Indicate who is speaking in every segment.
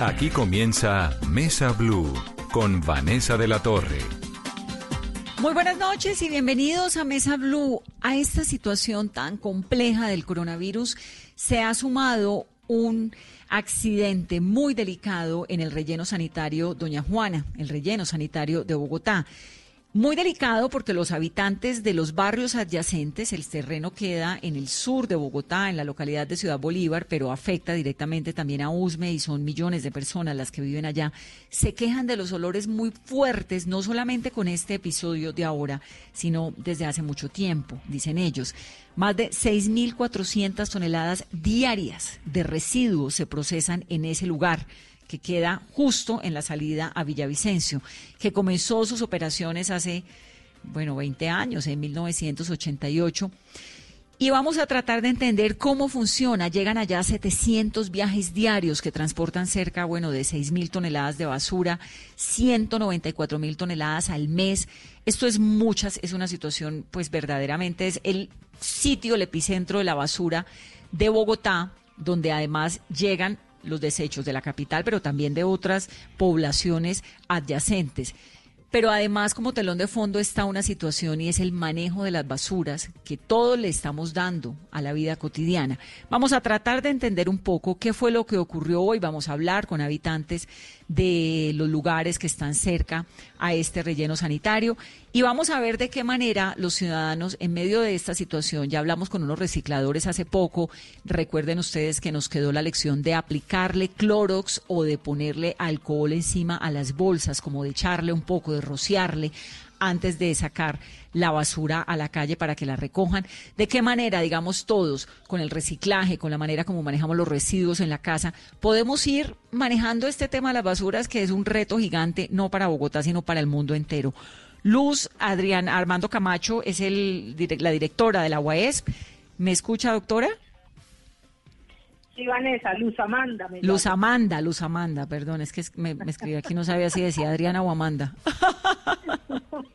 Speaker 1: Aquí comienza Mesa Blue con Vanessa de la Torre.
Speaker 2: Muy buenas noches y bienvenidos a Mesa Blue. A esta situación tan compleja del coronavirus se ha sumado un accidente muy delicado en el relleno sanitario Doña Juana, el relleno sanitario de Bogotá. Muy delicado porque los habitantes de los barrios adyacentes, el terreno queda en el sur de Bogotá, en la localidad de Ciudad Bolívar, pero afecta directamente también a Usme y son millones de personas las que viven allá, se quejan de los olores muy fuertes, no solamente con este episodio de ahora, sino desde hace mucho tiempo, dicen ellos. Más de 6.400 toneladas diarias de residuos se procesan en ese lugar que queda justo en la salida a Villavicencio, que comenzó sus operaciones hace, bueno, 20 años, en 1988. Y vamos a tratar de entender cómo funciona. Llegan allá 700 viajes diarios que transportan cerca, bueno, de 6 mil toneladas de basura, 194 mil toneladas al mes. Esto es muchas, es una situación, pues verdaderamente es el sitio, el epicentro de la basura de Bogotá, donde además llegan los desechos de la capital, pero también de otras poblaciones adyacentes. Pero además, como telón de fondo está una situación y es el manejo de las basuras que todos le estamos dando a la vida cotidiana. Vamos a tratar de entender un poco qué fue lo que ocurrió hoy. Vamos a hablar con habitantes de los lugares que están cerca a este relleno sanitario. Y vamos a ver de qué manera los ciudadanos en medio de esta situación, ya hablamos con unos recicladores hace poco, recuerden ustedes que nos quedó la lección de aplicarle clorox o de ponerle alcohol encima a las bolsas, como de echarle un poco, de rociarle antes de sacar la basura a la calle para que la recojan. ¿De qué manera, digamos todos, con el reciclaje, con la manera como manejamos los residuos en la casa, podemos ir manejando este tema de las basuras, que es un reto gigante, no para Bogotá, sino para el mundo entero? Luz Adrián Armando Camacho es el, la directora de la UAESP. ¿Me escucha, doctora?
Speaker 3: Sí, Vanessa, Luz Amanda.
Speaker 2: Luz Amanda, Luz Amanda, perdón, es que me, me escribí aquí, no sabía si decía Adriana o Amanda.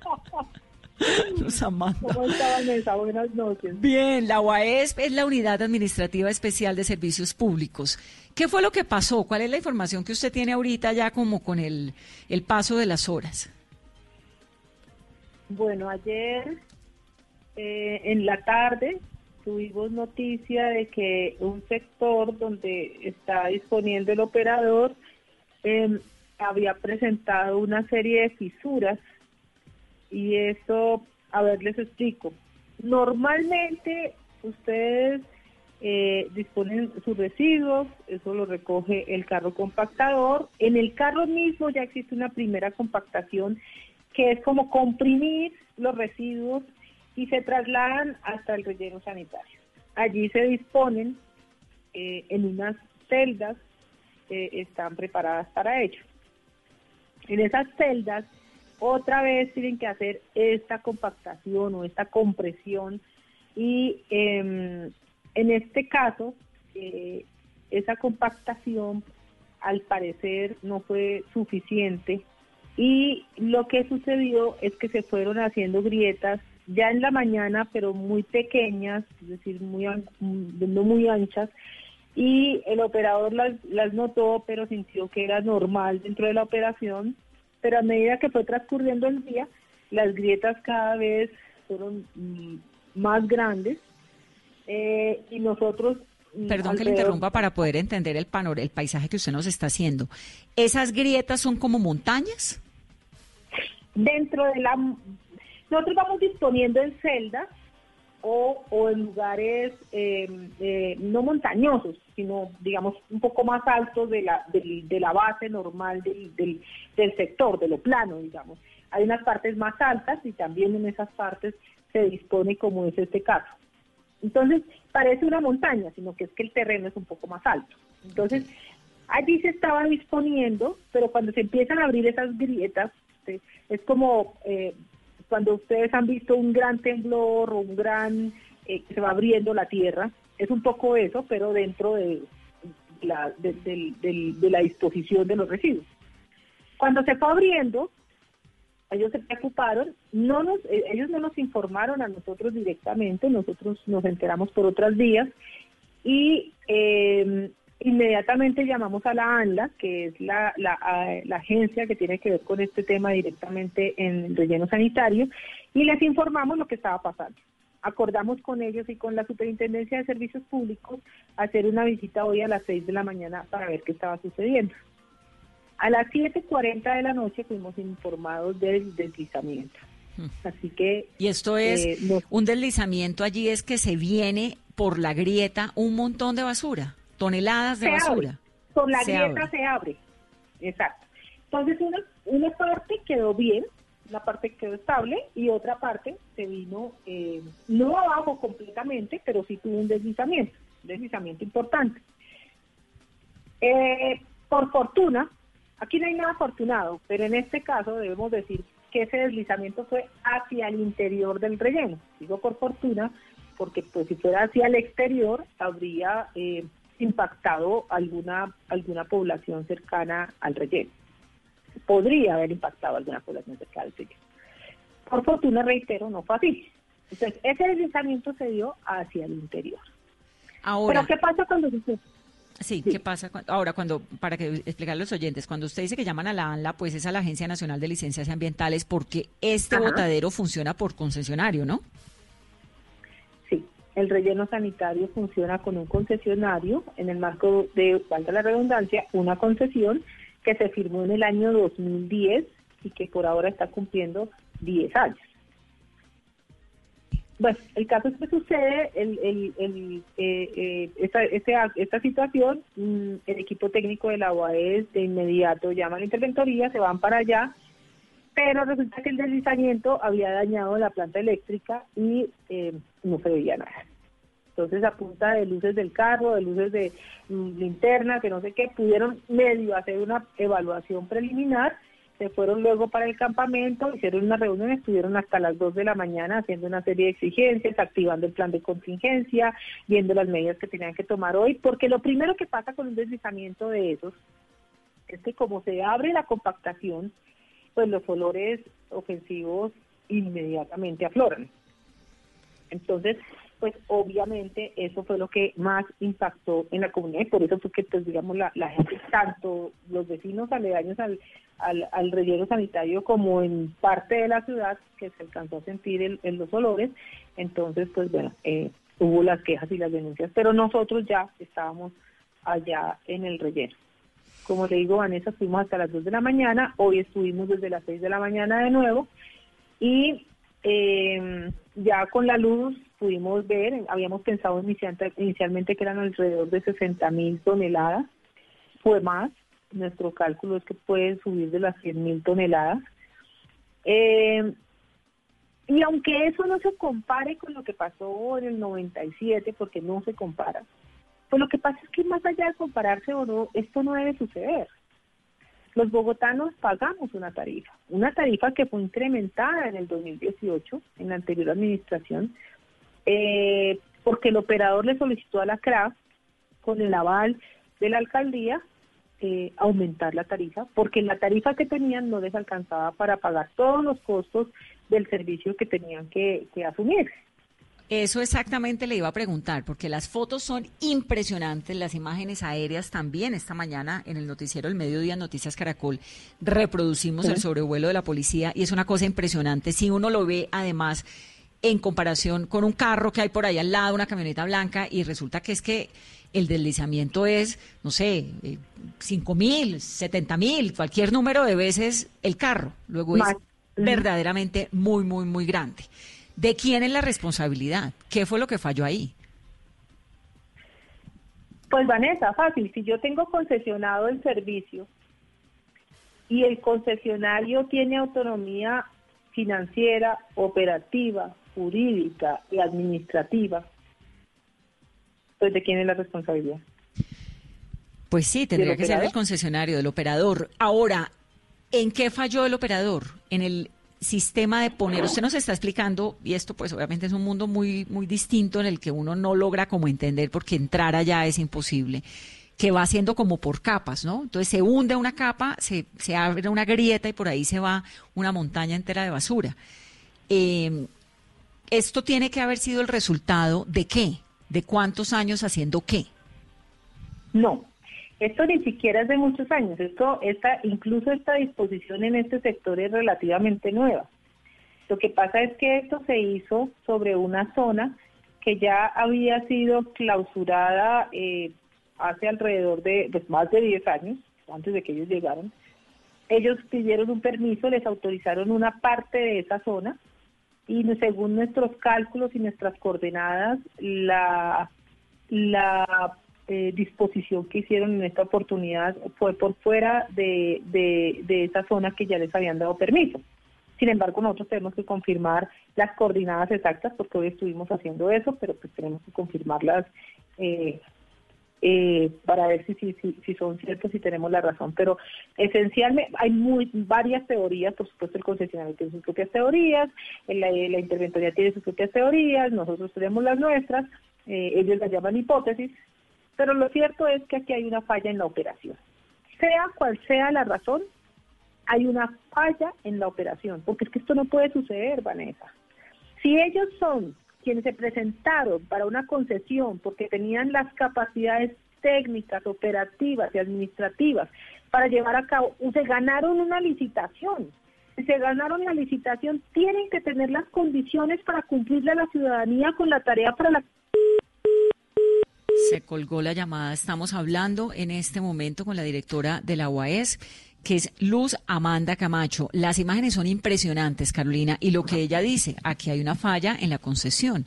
Speaker 3: ¿Cómo está Vanessa? Buenas noches.
Speaker 2: Bien, la UAESP es la Unidad Administrativa Especial de Servicios Públicos. ¿Qué fue lo que pasó? ¿Cuál es la información que usted tiene ahorita ya como con el, el paso de las horas?
Speaker 3: Bueno, ayer eh, en la tarde tuvimos noticia de que un sector donde está disponiendo el operador em, había presentado una serie de fisuras y eso, a ver, les explico. Normalmente ustedes eh, disponen sus residuos, eso lo recoge el carro compactador. En el carro mismo ya existe una primera compactación que es como comprimir los residuos y se trasladan hasta el relleno sanitario. Allí se disponen eh, en unas celdas que están preparadas para ello. En esas celdas otra vez tienen que hacer esta compactación o esta compresión. Y em, en este caso eh, esa compactación al parecer no fue suficiente. Y lo que sucedió es que se fueron haciendo grietas ya en la mañana, pero muy pequeñas, es decir, muy no muy anchas, y el operador las, las notó, pero sintió que era normal dentro de la operación, pero a medida que fue transcurriendo el día, las grietas cada vez fueron mm, más grandes eh, y nosotros
Speaker 2: mm, Perdón que le interrumpa para poder entender el panor el paisaje que usted nos está haciendo. ¿Esas grietas son como montañas?
Speaker 3: Dentro de la nosotros vamos disponiendo en celdas o, o en lugares eh, eh, no montañosos, sino digamos un poco más altos de la, de, la base normal del, del, del, sector, de lo plano, digamos. Hay unas partes más altas y también en esas partes se dispone como es este caso. Entonces, parece una montaña, sino que es que el terreno es un poco más alto. Entonces, allí se estaba disponiendo, pero cuando se empiezan a abrir esas grietas, es como eh, cuando ustedes han visto un gran temblor o un gran eh, se va abriendo la tierra, es un poco eso, pero dentro de la, disposición de los residuos. Cuando se fue abriendo, ellos se preocuparon, no nos, eh, ellos no nos informaron a nosotros directamente, nosotros nos enteramos por otras vías y em, Inmediatamente llamamos a la ANLA, que es la, la, la, agencia que tiene que ver con este tema directamente en el relleno sanitario, y les informamos lo que estaba pasando. Acordamos con ellos y con la Superintendencia de Servicios Públicos hacer una visita hoy a las 6 de la mañana para ver qué estaba sucediendo. A las 7.40 de la noche fuimos informados del deslizamiento. Hmm. Así que...
Speaker 2: Y esto es, eh, un deslizamiento allí es que se viene por la grieta un montón de basura toneladas de basura.
Speaker 3: Por la grieta se abre. Exacto. Entonces una, una parte quedó bien, una parte quedó estable y otra parte se vino eh, no abajo completamente, pero sí tuvo un deslizamiento, un deslizamiento importante. Eh, por fortuna, aquí no hay nada afortunado, pero en este caso debemos decir que ese deslizamiento fue hacia el interior del relleno. Digo por fortuna, porque pues si fuera hacia el exterior habría eh, impactado alguna, alguna población cercana al relleno. Podría haber impactado alguna población cercana al relleno. Por fortuna, reitero, no fue así. Entonces, ese deslizamiento se dio hacia el interior.
Speaker 2: Ahora,
Speaker 3: Pero, ¿qué pasa cuando
Speaker 2: Sí, ¿qué pasa? ahora, cuando, para que explicar a los oyentes, cuando usted dice que llaman a la ANLA, pues es a la Agencia Nacional de Licencias Ambientales, porque este botadero funciona por concesionario, ¿no?
Speaker 3: El relleno sanitario funciona con un concesionario en el marco de, falta la redundancia, una concesión que se firmó en el año 2010 y que por ahora está cumpliendo 10 años. Bueno, el caso es que sucede el, el, eh, eh, esta, esta, situación, mm, el equipo técnico de la UAE de inmediato llama a la interventoría, se van para allá, pero resulta que el deslizamiento había dañado la planta eléctrica y eh, no se veía nada. Entonces, a punta de luces del carro, de luces de mm, linterna, que no sé qué, pudieron medio hacer una evaluación preliminar, se fueron luego para el campamento, hicieron una reunión, estuvieron hasta las 2 de la mañana haciendo una serie de exigencias, activando el plan de contingencia, viendo las medidas que tenían que tomar hoy, porque lo primero que pasa con un deslizamiento de esos es que como se abre la compactación, pues los olores ofensivos inmediatamente afloran. Entonces, pues obviamente eso fue lo que más impactó en la comunidad y por eso fue que, pues digamos, la, gente, tanto los vecinos aledaños al, al, relleno sanitario como en parte de la ciudad que se alcanzó a sentir en los olores, entonces, pues bueno, eh, hubo las quejas y las denuncias, pero nosotros ya estábamos allá en el relleno. Como le digo, Vanessa, fuimos hasta las 2 de la mañana, hoy estuvimos desde las 6 de la mañana de nuevo y eh, ya con la luz pudimos ver, habíamos pensado inicialmente que eran alrededor de 60 mil toneladas, fue más, nuestro cálculo es que puede subir de las 100 mil toneladas. Eh, y aunque eso no se compare con lo que pasó en el 97, porque no se compara, pues lo que pasa es que más allá de compararse o no, esto no debe suceder. Los bogotanos pagamos una tarifa, una tarifa que fue incrementada en el 2018, en la anterior administración, eh, porque el operador le solicitó a la CRAF, con el aval de la alcaldía, eh, aumentar la tarifa, porque la tarifa que tenían no les alcanzaba para pagar todos los costos del servicio que tenían que, que asumir.
Speaker 2: Eso exactamente le iba a preguntar, porque las fotos son impresionantes, las imágenes aéreas también. Esta mañana en el noticiero El Mediodía Noticias Caracol reproducimos el sobrevuelo de la policía y es una cosa impresionante. Si uno lo ve además en comparación con un carro que hay por ahí al lado, una camioneta blanca, y resulta que es que el deslizamiento es, no sé, eh, cinco mil, setenta mil, cualquier número de veces el carro. Luego es verdaderamente muy, muy, muy grande. ¿De quién es la responsabilidad? ¿Qué fue lo que falló ahí?
Speaker 3: Pues Vanessa, fácil. Si yo tengo concesionado el servicio y el concesionario tiene autonomía financiera, operativa, jurídica y administrativa, pues ¿de quién es la responsabilidad?
Speaker 2: Pues sí, tendría que ser del concesionario, del operador. Ahora, ¿en qué falló el operador? ¿En el sistema de poner, usted nos está explicando, y esto pues obviamente es un mundo muy, muy distinto en el que uno no logra como entender porque entrar allá es imposible, que va haciendo como por capas, ¿no? Entonces se hunde una capa, se, se abre una grieta y por ahí se va una montaña entera de basura. Em, esto tiene que haber sido el resultado de qué, de cuántos años haciendo qué.
Speaker 3: No, Esto ni siquiera es de muchos años, esto, esta, incluso esta disposición en este sector es relativamente nueva. Lo que pasa es que esto se hizo sobre una zona que ya había sido clausurada eh, hace alrededor de pues, más de 10 años, antes de que ellos llegaron. Ellos pidieron un permiso, les autorizaron una parte de esa zona y según nuestros cálculos y nuestras coordenadas, la, la eh, disposición que hicieron en esta oportunidad fue por fuera de, de, esa zona que ya les habían dado permiso. Sin embargo, nosotros tenemos que confirmar las coordenadas exactas porque hoy estuvimos haciendo eso, pero pues tenemos que confirmarlas eh, eh, para ver si, si, si, son ciertos y tenemos la razón. Pero esencialmente hay muy varias teorías, por supuesto el concesionario tiene sus propias teorías, la, la interventoría tiene sus propias teorías, nosotros tenemos las nuestras, eh, ellos las llaman hipótesis, pero lo cierto es que aquí hay una falla en la operación. Sea cual sea la razón, hay una falla en la operación, porque es que esto no puede suceder, Vanessa. Si ellos son quienes se presentaron para una concesión porque tenían las capacidades técnicas, operativas y administrativas para llevar a cabo, se ganaron una licitación. Si se ganaron la licitación, tienen que tener las condiciones para cumplirle a la ciudadanía con la tarea para la
Speaker 2: se colgó la llamada. Estamos hablando en este momento con la directora de la UAS que es Luz Amanda Camacho. Las imágenes son impresionantes, Carolina, y lo que ella dice, aquí hay una falla en la concesión.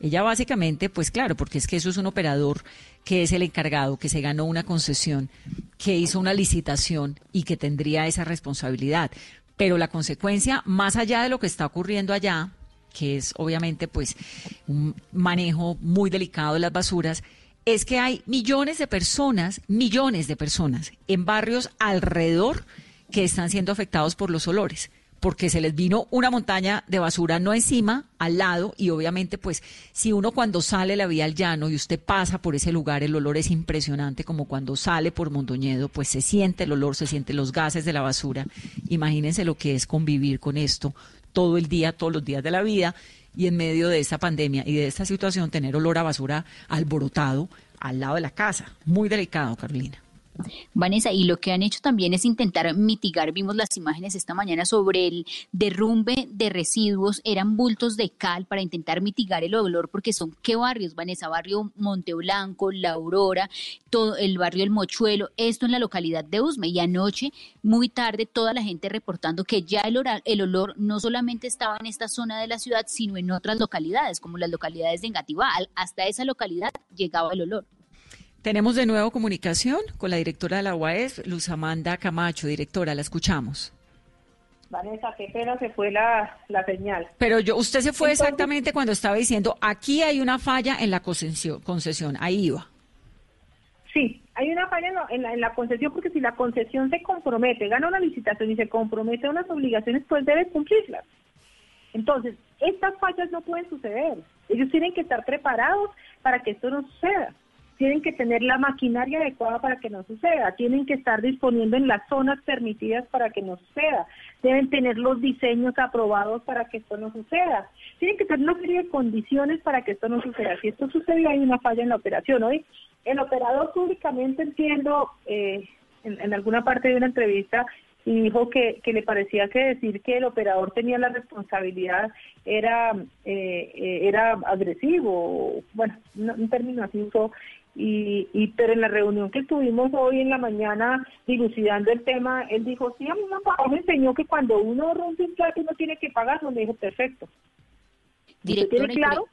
Speaker 2: Ella básicamente, pues claro, porque es que eso es un operador que es el encargado, que se ganó una concesión, que hizo una licitación y que tendría esa responsabilidad. Pero la consecuencia, más allá de lo que está ocurriendo allá, que es obviamente pues un manejo muy delicado de las basuras, es que hay millones de personas, millones de personas en barrios alrededor que están siendo afectados por los olores porque se les vino una montaña de basura no encima, al lado, y obviamente pues si uno cuando sale la vía al llano y usted pasa por ese lugar, el olor es impresionante, como cuando sale por Mondoñedo, pues se siente el olor, se sienten los gases de la basura. Imagínense lo que es convivir con esto todo el día, todos los días de la vida, y en medio de esta pandemia y de esta situación tener olor a basura alborotado al lado de la casa. Muy delicado, Carolina.
Speaker 4: Vanessa, y lo que han hecho también es intentar mitigar, vimos las imágenes esta mañana sobre el derrumbe de residuos, eran bultos de cal para intentar mitigar el olor, porque son qué barrios, Vanessa, barrio Monteblanco, La Aurora, todo el barrio El Mochuelo, esto en la localidad de Usme, y anoche, muy tarde, toda la gente reportando que ya el, el olor no solamente estaba en esta zona de la ciudad, sino en otras localidades, como las localidades de Engativá, hasta esa localidad llegaba el olor.
Speaker 2: Tenemos de nuevo comunicación con la directora de la UAS, Luz Amanda Camacho. Directora, la escuchamos.
Speaker 3: Vanessa, qué pena se fue la, señal.
Speaker 2: Pero yo, usted se fue exactamente cuando estaba diciendo, aquí hay una falla en la concesión, concesión. ahí iba.
Speaker 3: Sí, hay una falla en la, en la, concesión porque si la concesión se compromete, gana una licitación y se compromete a unas obligaciones, pues debe cumplirlas. Entonces, estas fallas no pueden suceder. Ellos tienen que estar preparados para que esto no suceda tienen que tener la maquinaria adecuada para que no suceda, tienen que estar disponiendo en las zonas permitidas para que no suceda, deben tener los diseños aprobados para que esto no suceda, tienen que tener una serie de condiciones para que esto no suceda. Si esto sucede, hay una falla en la operación. Hoy, el operador públicamente entiendo, eh, en, alguna parte de una entrevista, y dijo que, le parecía que decir que el operador tenía la responsabilidad era eh, eh, era agresivo, bueno, un término así usó, y, y, pero en la reunión que tuvimos hoy en la mañana dilucidando el tema, él dijo, sí, a mí me enseñó que cuando uno rompe un plato uno tiene que pagarlo. Me dijo, perfecto.
Speaker 4: Directora, tiene claro?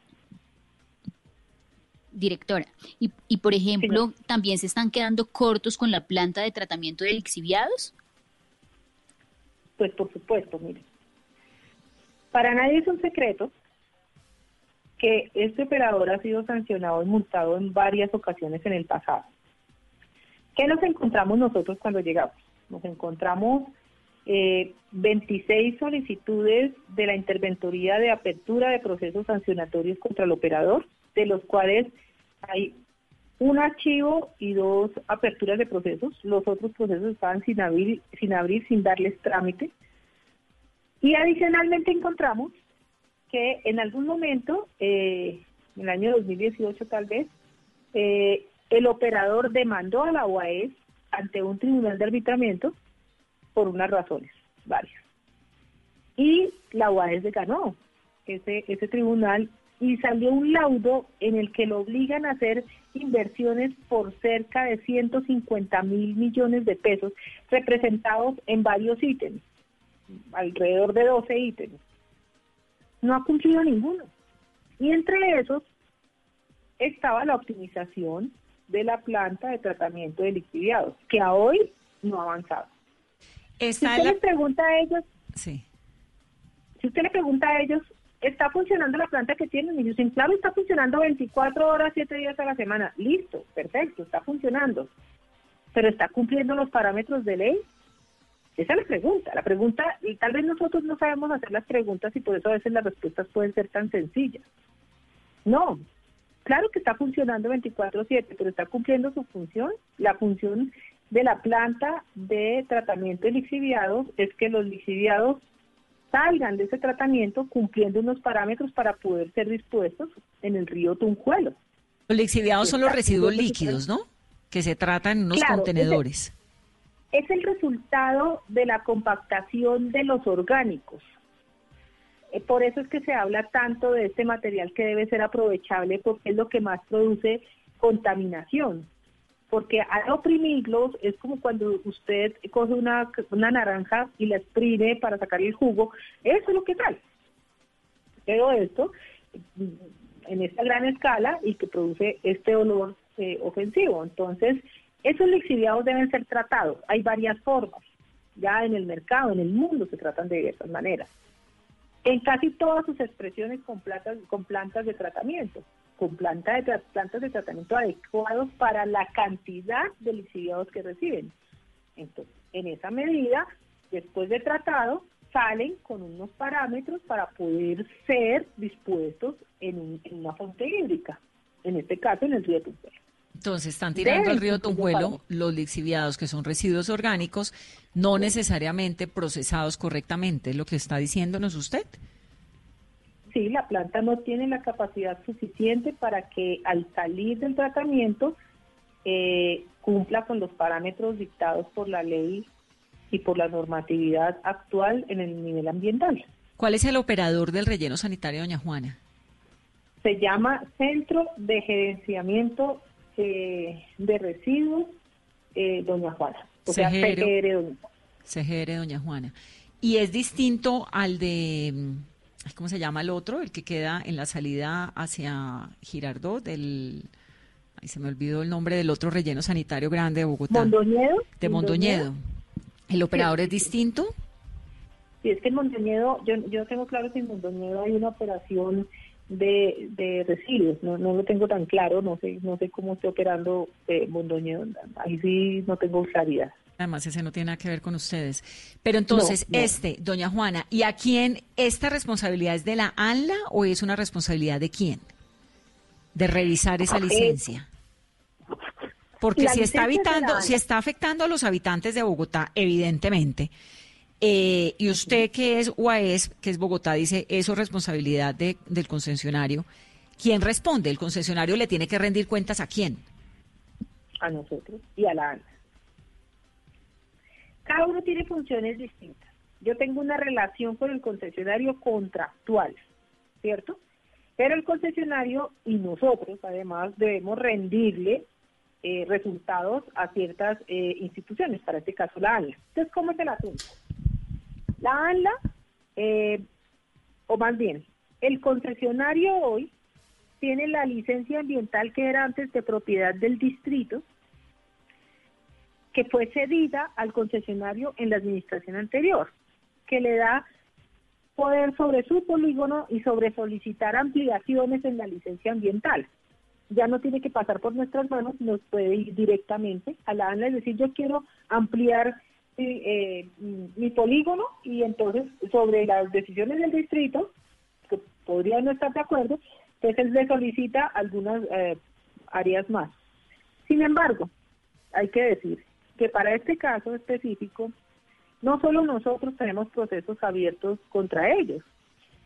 Speaker 4: Directora, y, y por ejemplo, ¿también se están quedando cortos con la planta de tratamiento de lixiviados?
Speaker 3: Pues por supuesto, mire. Para nadie es un secreto que este operador ha sido sancionado y multado en varias ocasiones en el pasado. ¿Qué nos encontramos nosotros cuando llegamos? Nos encontramos eh, 26 solicitudes de la interventoría de apertura de procesos sancionatorios contra el operador, de los cuales hay un archivo y dos aperturas de procesos. Los otros procesos estaban sin abrir, sin, abrir, sin darles trámite. Y adicionalmente encontramos que en algún momento, eh, en el año 2018 tal vez, eh, el operador demandó a la UAS ante un tribunal de arbitramiento por unas razones, varias. Y la UAS ganó ese tribunal y salió un laudo en el que lo obligan a hacer inversiones por cerca de 150 mil millones de pesos representados en varios ítems, alrededor de 12 ítems. No ha cumplido ninguno. Y entre esos estaba la optimización de la planta de tratamiento de lixiviados, que a hoy no ha avanzado. si usted le pregunta a ellos, sí. si usted le pregunta a ellos, ¿está funcionando la planta que tienen? Y dicen, claro, está funcionando 24 horas, 7 días a la semana. Listo, perfecto, está funcionando. Pero ¿está cumpliendo los parámetros de ley? Esa es la pregunta. La pregunta, y tal vez nosotros no sabemos hacer las preguntas y por eso a veces las respuestas pueden ser tan sencillas. No, claro que está funcionando 24/7, pero está cumpliendo su función. La función de la planta de tratamiento de lixiviados es que los lixiviados salgan de ese tratamiento cumpliendo unos parámetros para poder ser dispuestos en el río Tunjuelo.
Speaker 2: Los lixiviados son los residuos líquidos, ¿no? Que se tratan en unos contenedores.
Speaker 3: Es el, resultado de la compactación de los orgánicos. Eh, por eso es que se habla tanto de este material que debe ser aprovechable porque es lo que más produce contaminación porque al oprimirlos es como cuando usted coge una, una naranja y la exprime para sacar el jugo, eso es lo que sale. Pero esto mm, en esta gran escala y que produce este olor eh, ofensivo. Entonces, esos lixiviados deben ser tratados. Hay varias formas. Ya en el mercado, en el mundo, se tratan de diversas maneras. En casi todas sus expresiones con plantas, de tratamiento con plantas de tratamiento adecuados para la cantidad de lixiviados que reciben. Entonces, en esa medida, después de tratado, salen con unos parámetros para poder ser dispuestos en, una fuente hídrica, en este caso en el río Tumpuelo.
Speaker 2: Entonces están tirando al río Tumpuelo los lixiviados que son residuos orgánicos, no necesariamente procesados correctamente, es lo que está diciéndonos usted
Speaker 3: sí, la planta no tiene la capacidad suficiente para que al salir del tratamiento eh, cumpla con los parámetros dictados por la ley y por la normatividad actual en el nivel ambiental.
Speaker 2: ¿Cuál es el operador del relleno sanitario, doña Juana?
Speaker 3: Se llama Centro de Gerenciamiento eh, de Residuos, eh, doña Juana.
Speaker 2: O sea, CGR, doña Juana. CGR, doña Juana. ¿Y es distinto al de mm, ¿cómo se llama el otro? El que queda en la salida hacia Girardot, del... Ahí se me olvidó el nombre del otro relleno sanitario grande de Bogotá.
Speaker 3: ¿Mondoñedo?
Speaker 2: De Mondoñedo. ¿El operador es distinto?
Speaker 3: Sí, es que en Mondoñedo, yo, yo tengo claro que en Mondoñedo hay una operación de, de residuos, no, no lo tengo tan claro, no sé no sé cómo está operando eh, Mondoñedo, ahí sí no tengo claridad.
Speaker 2: Además, ese no tiene nada que ver con ustedes. Pero entonces, este, doña Juana, ¿y a quién esta responsabilidad es de la ANLA o es una responsabilidad de quién? De revisar esa licencia. Porque si está habitando, si está afectando a los habitantes de Bogotá, evidentemente, eh, y usted que es UAES, que es Bogotá, dice eso es responsabilidad de, del concesionario, ¿quién responde? ¿El concesionario le tiene que rendir cuentas a quién?
Speaker 3: A nosotros y a la ANLA. Cada uno tiene funciones distintas. Yo tengo una relación con el concesionario contractual, ¿cierto? Pero el concesionario y nosotros además debemos rendirle eh, resultados a ciertas eh, instituciones, para este caso la ANLA. Entonces, ¿cómo es el asunto? La ANLA, eh, o más bien, el concesionario hoy tiene la licencia ambiental que era antes de propiedad del distrito, que fue cedida al concesionario en la administración anterior, que le da poder sobre su polígono y sobre solicitar ampliaciones en la licencia ambiental. Ya no tiene que pasar por nuestras manos, nos puede ir directamente a la ANLA y decir yo quiero ampliar eh, mi polígono y entonces sobre las decisiones del distrito, que podría no estar de acuerdo, entonces le solicita algunas eh, áreas más. Sin embargo, hay que decir que para este caso específico, no solo nosotros tenemos procesos abiertos contra ellos,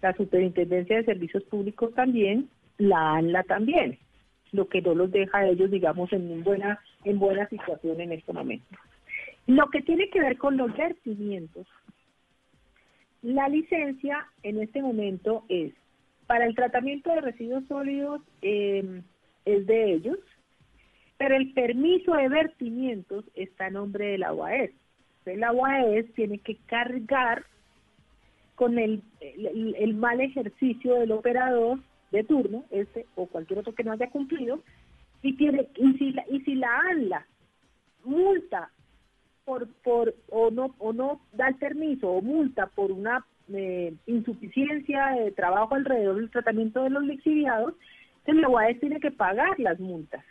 Speaker 3: la Superintendencia de Servicios Públicos también, la ANLA también. lo que no los deja a ellos, digamos, en buena, en buena situación en este momento. Lo que tiene que ver con los vertimientos, la licencia en este momento es para el tratamiento de residuos sólidos em, es de ellos, pero el permiso de vertimientos está a nombre de la UAS. La UAS tiene que cargar con el, el, mal ejercicio del operador de turno, este o cualquier otro que no haya cumplido, y tiene y si la, y si la ANLA multa por o no o no da el permiso o multa por una eh, insuficiencia de trabajo alrededor del tratamiento de los lixiviados, entonces la UAS tiene que pagar las multas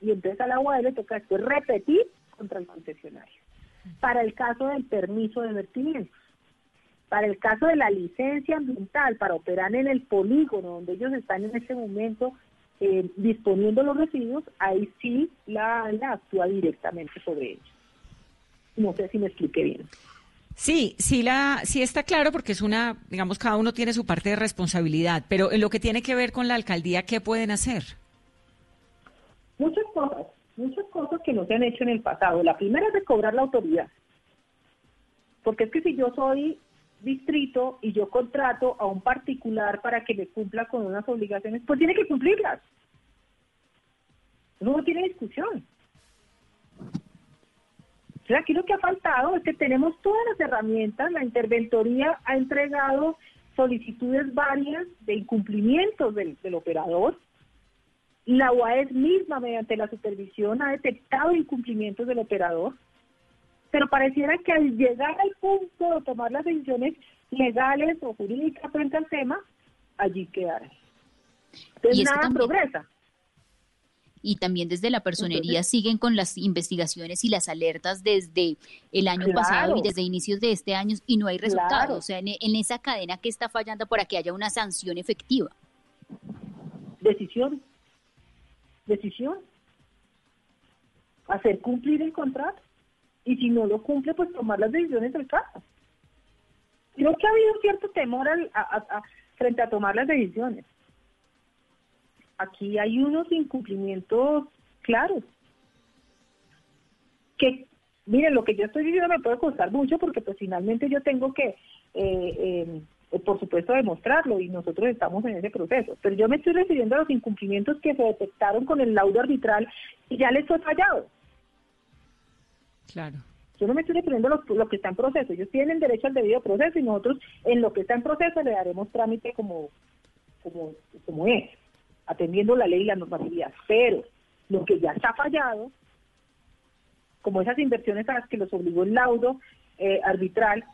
Speaker 3: y entonces a la UAE le toca después repetir contra el concesionario. Para el caso del permiso de vertimientos, para el caso de la licencia ambiental para operar en el polígono donde ellos están en este momento eh, disponiendo los residuos, ahí sí la, la actúa directamente sobre ellos. No sé si me expliqué bien.
Speaker 2: Sí, sí, la, sí está claro porque es una, digamos, cada uno tiene su parte de responsabilidad, pero en lo que tiene que ver con la alcaldía, ¿qué pueden hacer?
Speaker 3: Muchas cosas, muchas cosas que no se han hecho en el pasado. La primera es de cobrar la autoridad. Porque es que si yo soy distrito y yo contrato a un particular para que me cumpla con unas obligaciones, pues tiene que cumplirlas. No tiene discusión. Aquí lo que ha faltado es que tenemos todas las herramientas, la interventoría ha entregado solicitudes varias de incumplimientos del, del operador, la UAES misma, mediante la supervisión, ha detectado incumplimientos del operador, pero pareciera que al llegar al punto de tomar las decisiones legales o jurídicas frente al tema, allí quedará. Entonces nada progresa.
Speaker 4: Y también desde la personería siguen con las investigaciones y las alertas desde el año pasado y desde inicios de este año y no hay resultados. O sea, en, en esa cadena que está fallando para que haya una sanción efectiva.
Speaker 3: Decisión decisión. Hacer cumplir el contrato. Y si no lo cumple, pues tomar las decisiones del caso. Creo que ha habido cierto temor frente a tomar las decisiones. Aquí hay unos incumplimientos claros. Que, miren, lo que yo estoy diciendo me puede costar mucho porque pues finalmente yo tengo que eh, eh, eh, por supuesto, demostrarlo y nosotros estamos en ese proceso. Pero yo me estoy refiriendo a los incumplimientos que se detectaron con el laudo arbitral y ya les fue fallado.
Speaker 2: Claro.
Speaker 3: Yo no me estoy refiriendo a lo, que está en proceso. Ellos tienen derecho al debido proceso y nosotros en lo que está en proceso le daremos trámite como, como, como es, atendiendo la ley y la normatividad. Pero lo que ya está fallado, como esas inversiones a las que los obligó el laudo eh, arbitral,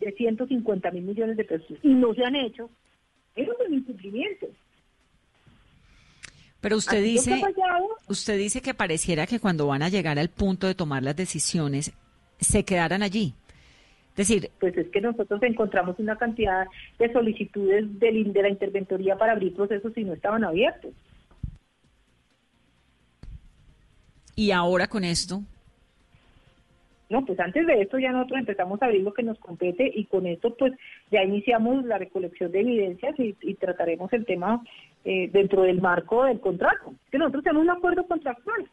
Speaker 3: de 150 mil millones de pesos y no se han hecho, es un incumplimiento.
Speaker 2: Pero usted dice, usted dice que pareciera que cuando van a llegar al punto de tomar las decisiones, se quedaran allí. Es decir,
Speaker 3: pues es que nosotros encontramos una cantidad de solicitudes de, de la interventoría para abrir procesos y no estaban abiertos.
Speaker 2: Y ahora con esto,
Speaker 3: no, pues antes de esto ya nosotros empezamos a abrir lo que nos compete y con esto pues ya iniciamos la recolección de evidencias y, trataremos el tema eh, dentro del marco del contrato. Que nosotros tenemos un acuerdo contractual.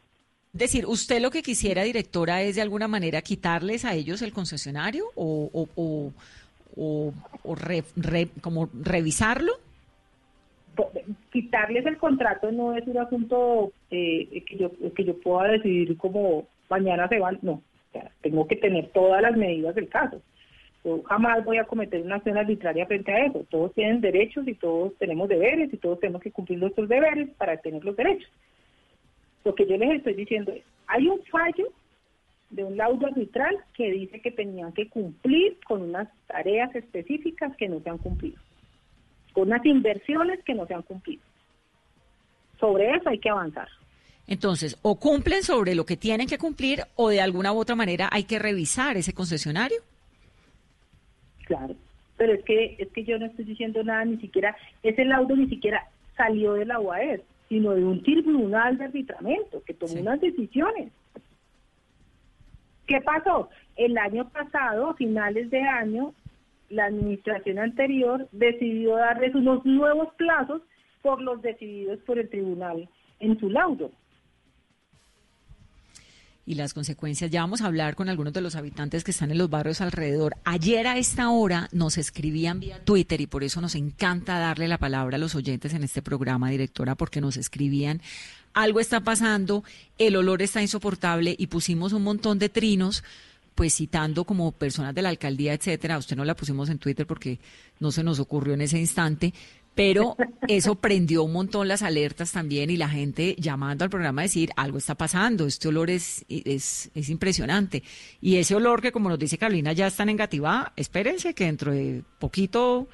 Speaker 2: Decir, ¿usted lo que quisiera, directora, es de alguna manera quitarles a ellos el concesionario o, o, o, como revisarlo?
Speaker 3: Quitarles el contrato no es un asunto eh, que yo que yo pueda decidir como mañana se van, no tengo que tener todas las medidas del caso. Yo jamás voy a cometer una acción arbitraria frente a eso. Todos tienen derechos y todos tenemos deberes y todos tenemos que cumplir nuestros deberes para tener los derechos. Lo que yo les estoy diciendo es, hay un fallo de un laudo arbitral que dice que tenían que cumplir con unas tareas específicas que no se han cumplido, con unas inversiones que no se han cumplido. Sobre eso hay que avanzar.
Speaker 2: Entonces, o cumplen sobre lo que tienen que cumplir o de alguna u otra manera hay que revisar ese concesionario.
Speaker 3: Claro, pero es que es que yo no estoy diciendo nada, ni siquiera ese laudo ni siquiera salió de la UAE, sino de un tribunal de arbitramiento que tomó unas decisiones. ¿Qué pasó? El año pasado, a finales de año, la administración anterior decidió darles unos nuevos plazos por los decididos por el tribunal en su laudo
Speaker 2: y las consecuencias. Ya vamos a hablar con algunos de los habitantes que están en los barrios alrededor. Ayer a esta hora nos escribían vía Twitter y por eso nos encanta darle la palabra a los oyentes en este programa, directora, porque nos escribían algo está pasando, el olor está insoportable y pusimos un montón de trinos pues citando como personas de la alcaldía, etcétera. Usted no la pusimos en Twitter porque no se nos ocurrió en ese instante, pero eso prendió un montón las alertas también y la gente llamando al programa a decir algo está pasando, este olor es, es, es impresionante. Y ese olor que como nos dice Carolina ya está en Engativá, espérense que dentro de poquito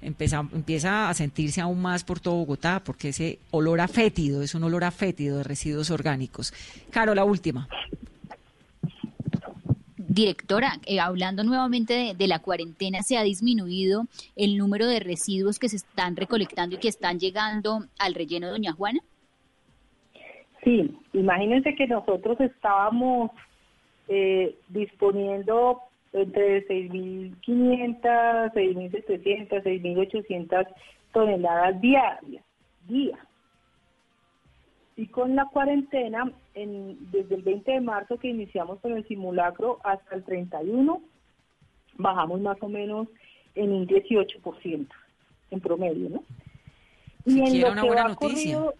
Speaker 2: empieza, empieza a sentirse aún más por todo Bogotá, porque ese olor a fétido es un olor a fétido de residuos orgánicos. Caro, la última
Speaker 4: directora, eh, hablando nuevamente de, la cuarentena, ¿se ha disminuido el número de residuos que se están recolectando y que están llegando al relleno de Doña Juana?
Speaker 3: Sí, imagínense que nosotros estábamos eh, disponiendo entre 6.500, 6.700, 6.800 toneladas diarias, día. Y con la cuarentena, en, desde el 20 de marzo que iniciamos con el simulacro hasta el 31, bajamos más o menos en un 18% en promedio, ¿no?
Speaker 2: Y en lo que va Corrido,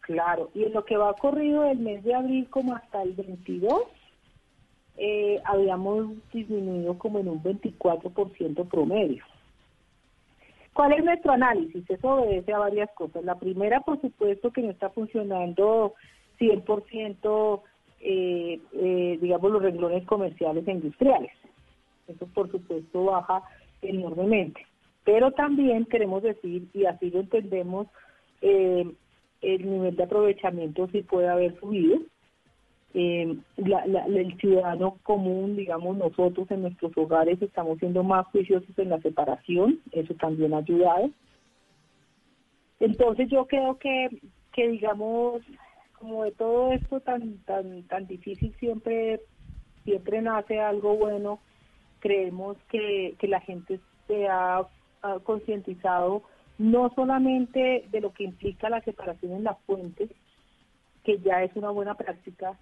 Speaker 3: claro, y en lo que va corrido el mes de abril como hasta el 22, eh, habíamos disminuido como en un 24% promedio. ¿Cuál es nuestro análisis? Eso obedece a varias cosas. La primera, por supuesto, que no está funcionando 100%, eh, eh, digamos, los renglones comerciales e industriales. Eso, por supuesto, baja enormemente. Pero también queremos decir, y así lo entendemos, eh, el nivel de aprovechamiento sí puede haber subido eh, el ciudadano común, digamos nosotros en nuestros hogares estamos siendo más juiciosos en la separación, eso también ha ayudado. Entonces yo creo que, que digamos, como de todo esto tan, tan, tan difícil siempre, siempre nace algo bueno, creemos que, que la gente se ha, ha concientizado no solamente de lo que implica la separación en las fuentes, que ya es una buena práctica,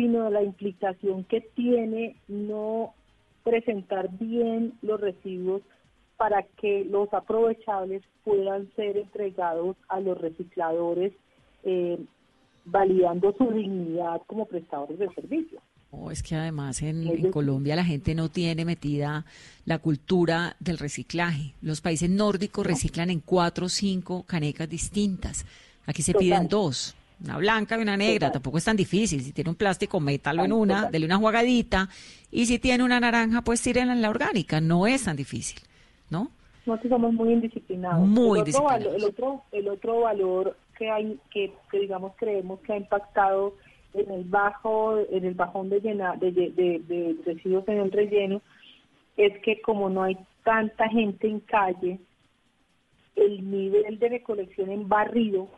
Speaker 3: sino la implicación que tiene no presentar bien los residuos para que los aprovechables puedan ser entregados a los recicladores, eh, validando su dignidad como prestadores de servicios.
Speaker 2: Oh, es que además en, Colombia la gente no tiene metida la cultura del reciclaje. Los países nórdicos reciclan en cuatro o cinco canecas distintas. Aquí se piden dos una blanca y una negra, tampoco es tan difícil. Si tiene un plástico, métalo en una, dele una jugadita. Y si tiene una naranja, pues tírenla en la orgánica. No es tan difícil, ¿no?
Speaker 3: Nosotros somos muy indisciplinados.
Speaker 2: Muy
Speaker 3: el
Speaker 2: disciplinados.
Speaker 3: el, otro, el otro valor que hay, que, digamos creemos que ha impactado en el bajo, en el bajón de, llena, de, de, de residuos en el relleno, es que como no hay tanta gente en calle, el nivel de recolección en barrido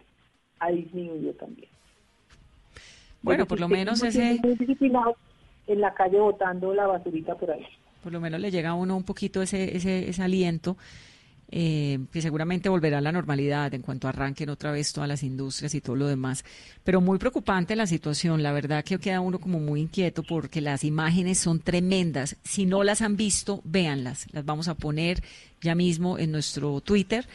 Speaker 3: ha disminuido también.
Speaker 2: Bueno, por lo menos ese...
Speaker 3: en la calle botando la basurita por ahí.
Speaker 2: Por lo menos le llega a uno un poquito ese, ese, ese aliento. Eh, que seguramente volverá a la normalidad en cuanto arranquen otra vez todas las industrias y todo lo demás. Pero muy preocupante la situación, la verdad que queda uno como muy inquieto porque las imágenes son tremendas. Si no las han visto, véanlas. Las vamos a poner ya mismo en nuestro Twitter,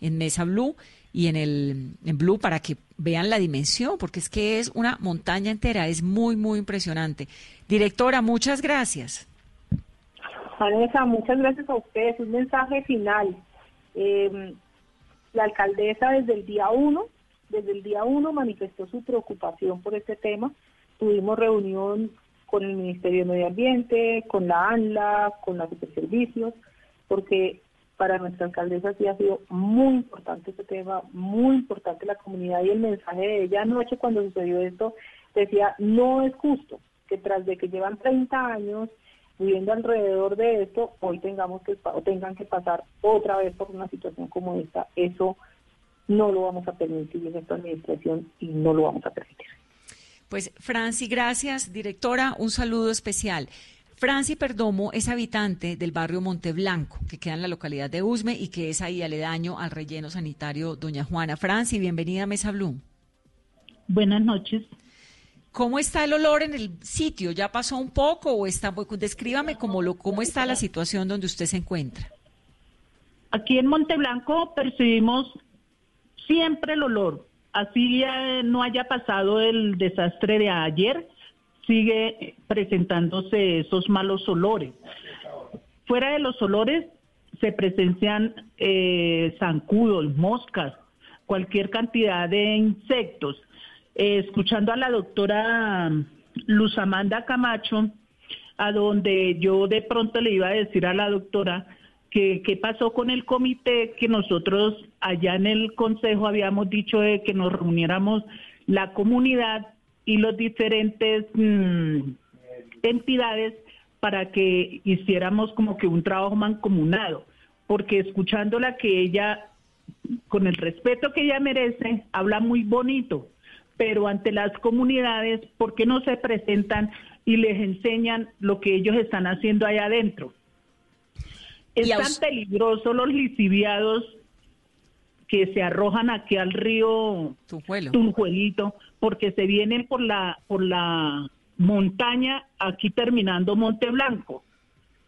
Speaker 2: en Mesa Blue y en el en Blue para que vean la dimensión, porque es que es una montaña entera, es muy, muy impresionante. Directora, muchas gracias.
Speaker 3: Vanessa, muchas gracias a ustedes. Un mensaje final. Eh, la alcaldesa desde el día uno, desde el día uno manifestó su preocupación por este tema. Tuvimos reunión con el Ministerio de Medio Ambiente, con la ANLA, con la Superservicios, porque para nuestra alcaldesa sí ha sido muy importante este tema, muy importante la comunidad y el mensaje de ella anoche cuando sucedió esto decía, no es justo que tras de que llevan 30 años viviendo alrededor de esto, hoy tengamos que o tengan que pasar otra vez por una situación como esta. Eso no lo vamos a permitir en esta administración y no lo vamos a permitir.
Speaker 2: Pues Franci, gracias, directora, un saludo especial. Franci Perdomo es habitante del barrio Monteblanco, que queda en la localidad de Usme y que es ahí aledaño al relleno sanitario Doña Juana. Franci, bienvenida a Mesa Blue.
Speaker 5: Buenas noches.
Speaker 2: ¿Cómo está el olor en el sitio? ¿Ya pasó un poco o está descríbame cómo lo cómo está la situación donde usted se encuentra?
Speaker 5: Aquí en Monteblanco percibimos siempre el olor. Así no haya pasado el desastre de ayer, sigue presentándose esos malos olores. Fuera de los olores se presencian eh, zancudos, moscas, cualquier cantidad de insectos. Eh, escuchando a la doctora Luz Amanda Camacho, a donde yo de pronto le iba a decir a la doctora que qué pasó con el comité que nosotros allá en el consejo habíamos dicho de que nos reuniéramos la comunidad y los diferentes mm, entidades para que hiciéramos como que un trabajo mancomunado, porque escuchándola que ella, con el respeto que ella merece, habla muy bonito, pero ante las comunidades, ¿por qué no se presentan y les enseñan lo que ellos están haciendo allá adentro? Es tan peligroso los liciviados que se arrojan aquí al río Tunjuelito, porque se vienen por la, por la montaña aquí terminando Monte Blanco.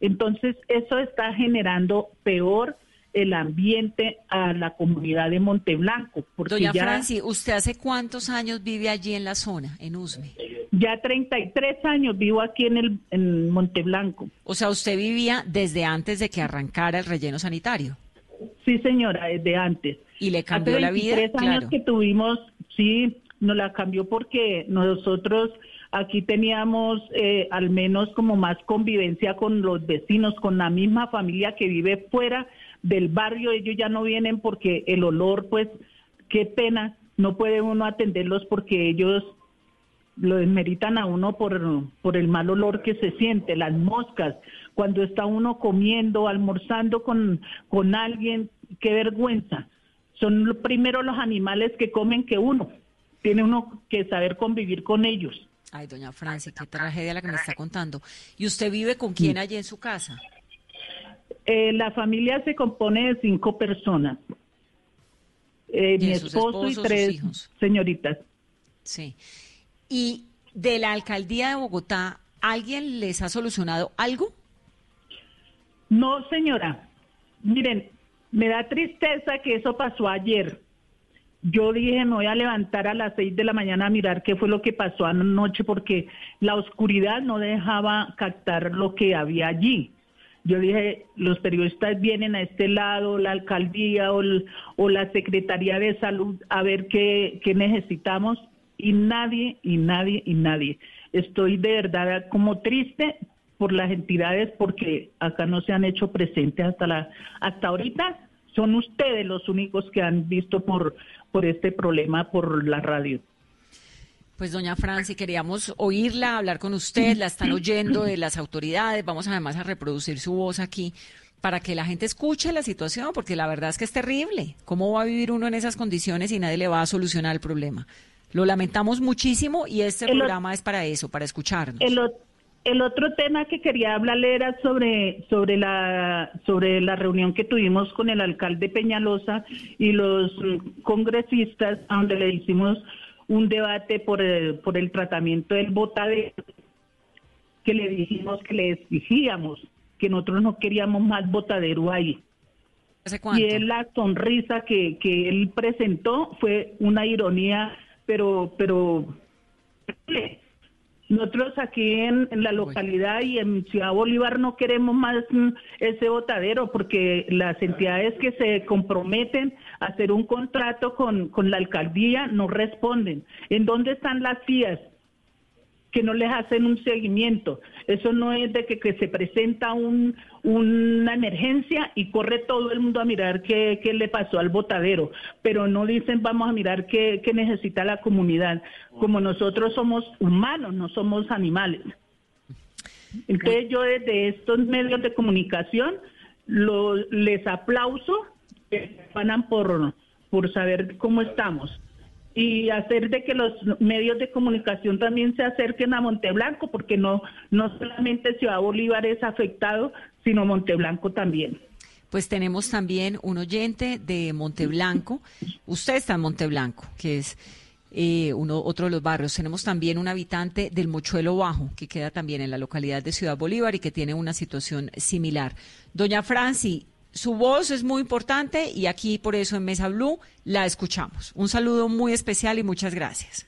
Speaker 5: Entonces, eso está generando peor el ambiente a la comunidad de Monteblanco.
Speaker 2: Porque Doña Franci, ¿usted hace cuántos años vive allí en la zona, en Usme?
Speaker 5: Ya 33 años vivo aquí en, el, en Monteblanco.
Speaker 2: O sea, ¿usted vivía desde antes de que arrancara el relleno sanitario?
Speaker 5: Sí, señora, desde antes.
Speaker 2: ¿Y le cambió la vida?
Speaker 5: Tres años que tuvimos, sí, nos la cambió porque nosotros aquí teníamos eh, al menos como más convivencia con los vecinos, con la misma familia que vive fuera del barrio, ellos ya no vienen porque el olor, pues, qué pena, no puede uno atenderlos porque ellos lo desmeritan a uno por, por el mal olor que se siente, las moscas, cuando está uno comiendo, almorzando con, con alguien, qué vergüenza. Son primero los animales que comen que uno. Tiene uno que saber convivir con ellos.
Speaker 2: Ay, doña Francia, qué tragedia la que me está contando. ¿Y usted vive con quién allí en su casa?
Speaker 5: Eh, la familia se compone de cinco personas. Eh, mi esposo y tres hijos? señoritas.
Speaker 2: Sí. ¿Y de la alcaldía de Bogotá, alguien les ha solucionado algo?
Speaker 5: No, señora. Miren, me da tristeza que eso pasó ayer. Yo dije, me voy a levantar a las seis de la mañana a mirar qué fue lo que pasó anoche, porque la oscuridad no dejaba captar lo que había allí. Yo dije, los periodistas vienen a este lado, la alcaldía o, la Secretaría de Salud a ver qué, necesitamos y nadie, y nadie, y nadie. Estoy de verdad como triste por las entidades porque acá no se han hecho presentes hasta la hasta ahorita son ustedes los únicos que han visto por por este problema por la radio.
Speaker 2: Pues doña Franci, queríamos oírla, hablar con usted, la están oyendo de las autoridades, vamos además a reproducir su voz aquí para que la gente escuche la situación, porque la verdad es que es terrible. ¿Cómo va a vivir uno en esas condiciones y nadie le va a solucionar el problema? Lo lamentamos muchísimo y este programa es para eso, para escucharnos.
Speaker 5: El, otro tema que quería hablarle era sobre, sobre, la, sobre la reunión que tuvimos con el alcalde Peñalosa y los congresistas, donde le hicimos un debate por el, por el tratamiento del botadero, que le dijimos que le exigíamos que nosotros no queríamos más botadero ahí. Y él, la sonrisa que, que él presentó fue una ironía, pero, pero nosotros aquí en, la localidad y en Ciudad Bolívar no queremos más mm, ese botadero porque las entidades que se comprometen a hacer un contrato con, con la alcaldía no responden. ¿En dónde están las tías? que no les hacen un seguimiento. Eso no es de que, se presenta un, una emergencia y corre todo el mundo a mirar qué, le pasó al botadero, pero no dicen vamos a mirar qué, necesita la comunidad. Como nosotros somos humanos, no somos animales. Entonces yo desde estos medios de comunicación lo, les aplauso, van por, por saber cómo estamos y hacer de que los medios de comunicación también se acerquen a Monteblanco, porque no, no solamente Ciudad Bolívar es afectado, sino Monteblanco también.
Speaker 2: Pues tenemos también un oyente de Monteblanco, usted está en Monteblanco, que es eh, uno, otro de los barrios. Tenemos también un habitante del Mochuelo Bajo, que queda también en la localidad de Ciudad Bolívar y que tiene una situación similar. Doña Franci, su voz es muy importante y aquí por eso en Mesa Blue la escuchamos. Un saludo muy especial y muchas gracias.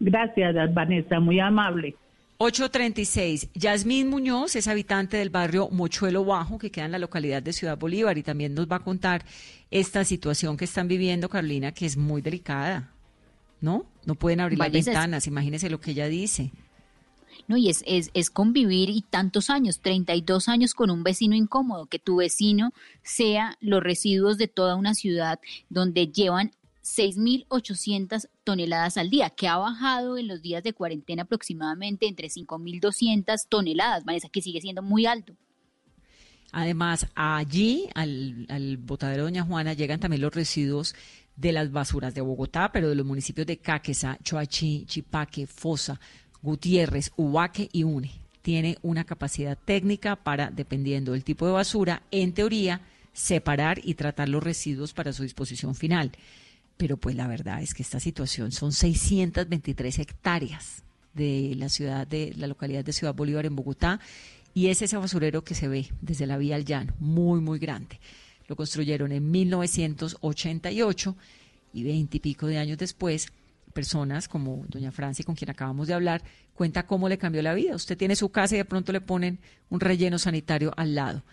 Speaker 5: Gracias, Vanessa, muy amable.
Speaker 2: 836. Yasmín Muñoz es habitante del barrio Mochuelo Bajo, que queda en la localidad de Ciudad Bolívar, y también nos va a contar esta situación que están viviendo, Carolina, que es muy delicada. ¿No? No pueden abrir las ventanas, imagínese lo que ella dice.
Speaker 4: No, y es, es, es convivir y tantos años, 32 años con un vecino incómodo, que tu vecino sea los residuos de toda una ciudad donde llevan 6.800 toneladas al día, que ha bajado en los días de cuarentena aproximadamente entre 5.200 toneladas, Vanessa, que sigue siendo muy alto.
Speaker 2: Además, allí, al, al botadero Doña Juana, llegan también los residuos de las basuras de Bogotá, pero de los municipios de Caquesa, Choachí, Chipaque, Fosa, Gutiérrez, Ubaque y Une. Tiene una capacidad técnica para, dependiendo del tipo de basura, en teoría, separar y tratar los residuos para su disposición final pero pues la verdad es que esta situación son 623 hectáreas de la ciudad de la localidad de Ciudad Bolívar en Bogotá y es ese basurero que se ve desde la vía al llano, muy muy grande. Lo construyeron en 1988 y veinte y pico de años después, personas como doña Francia, con quien acabamos de hablar, cuenta cómo le cambió la vida. Usted tiene su casa y de pronto le ponen un relleno sanitario al lado.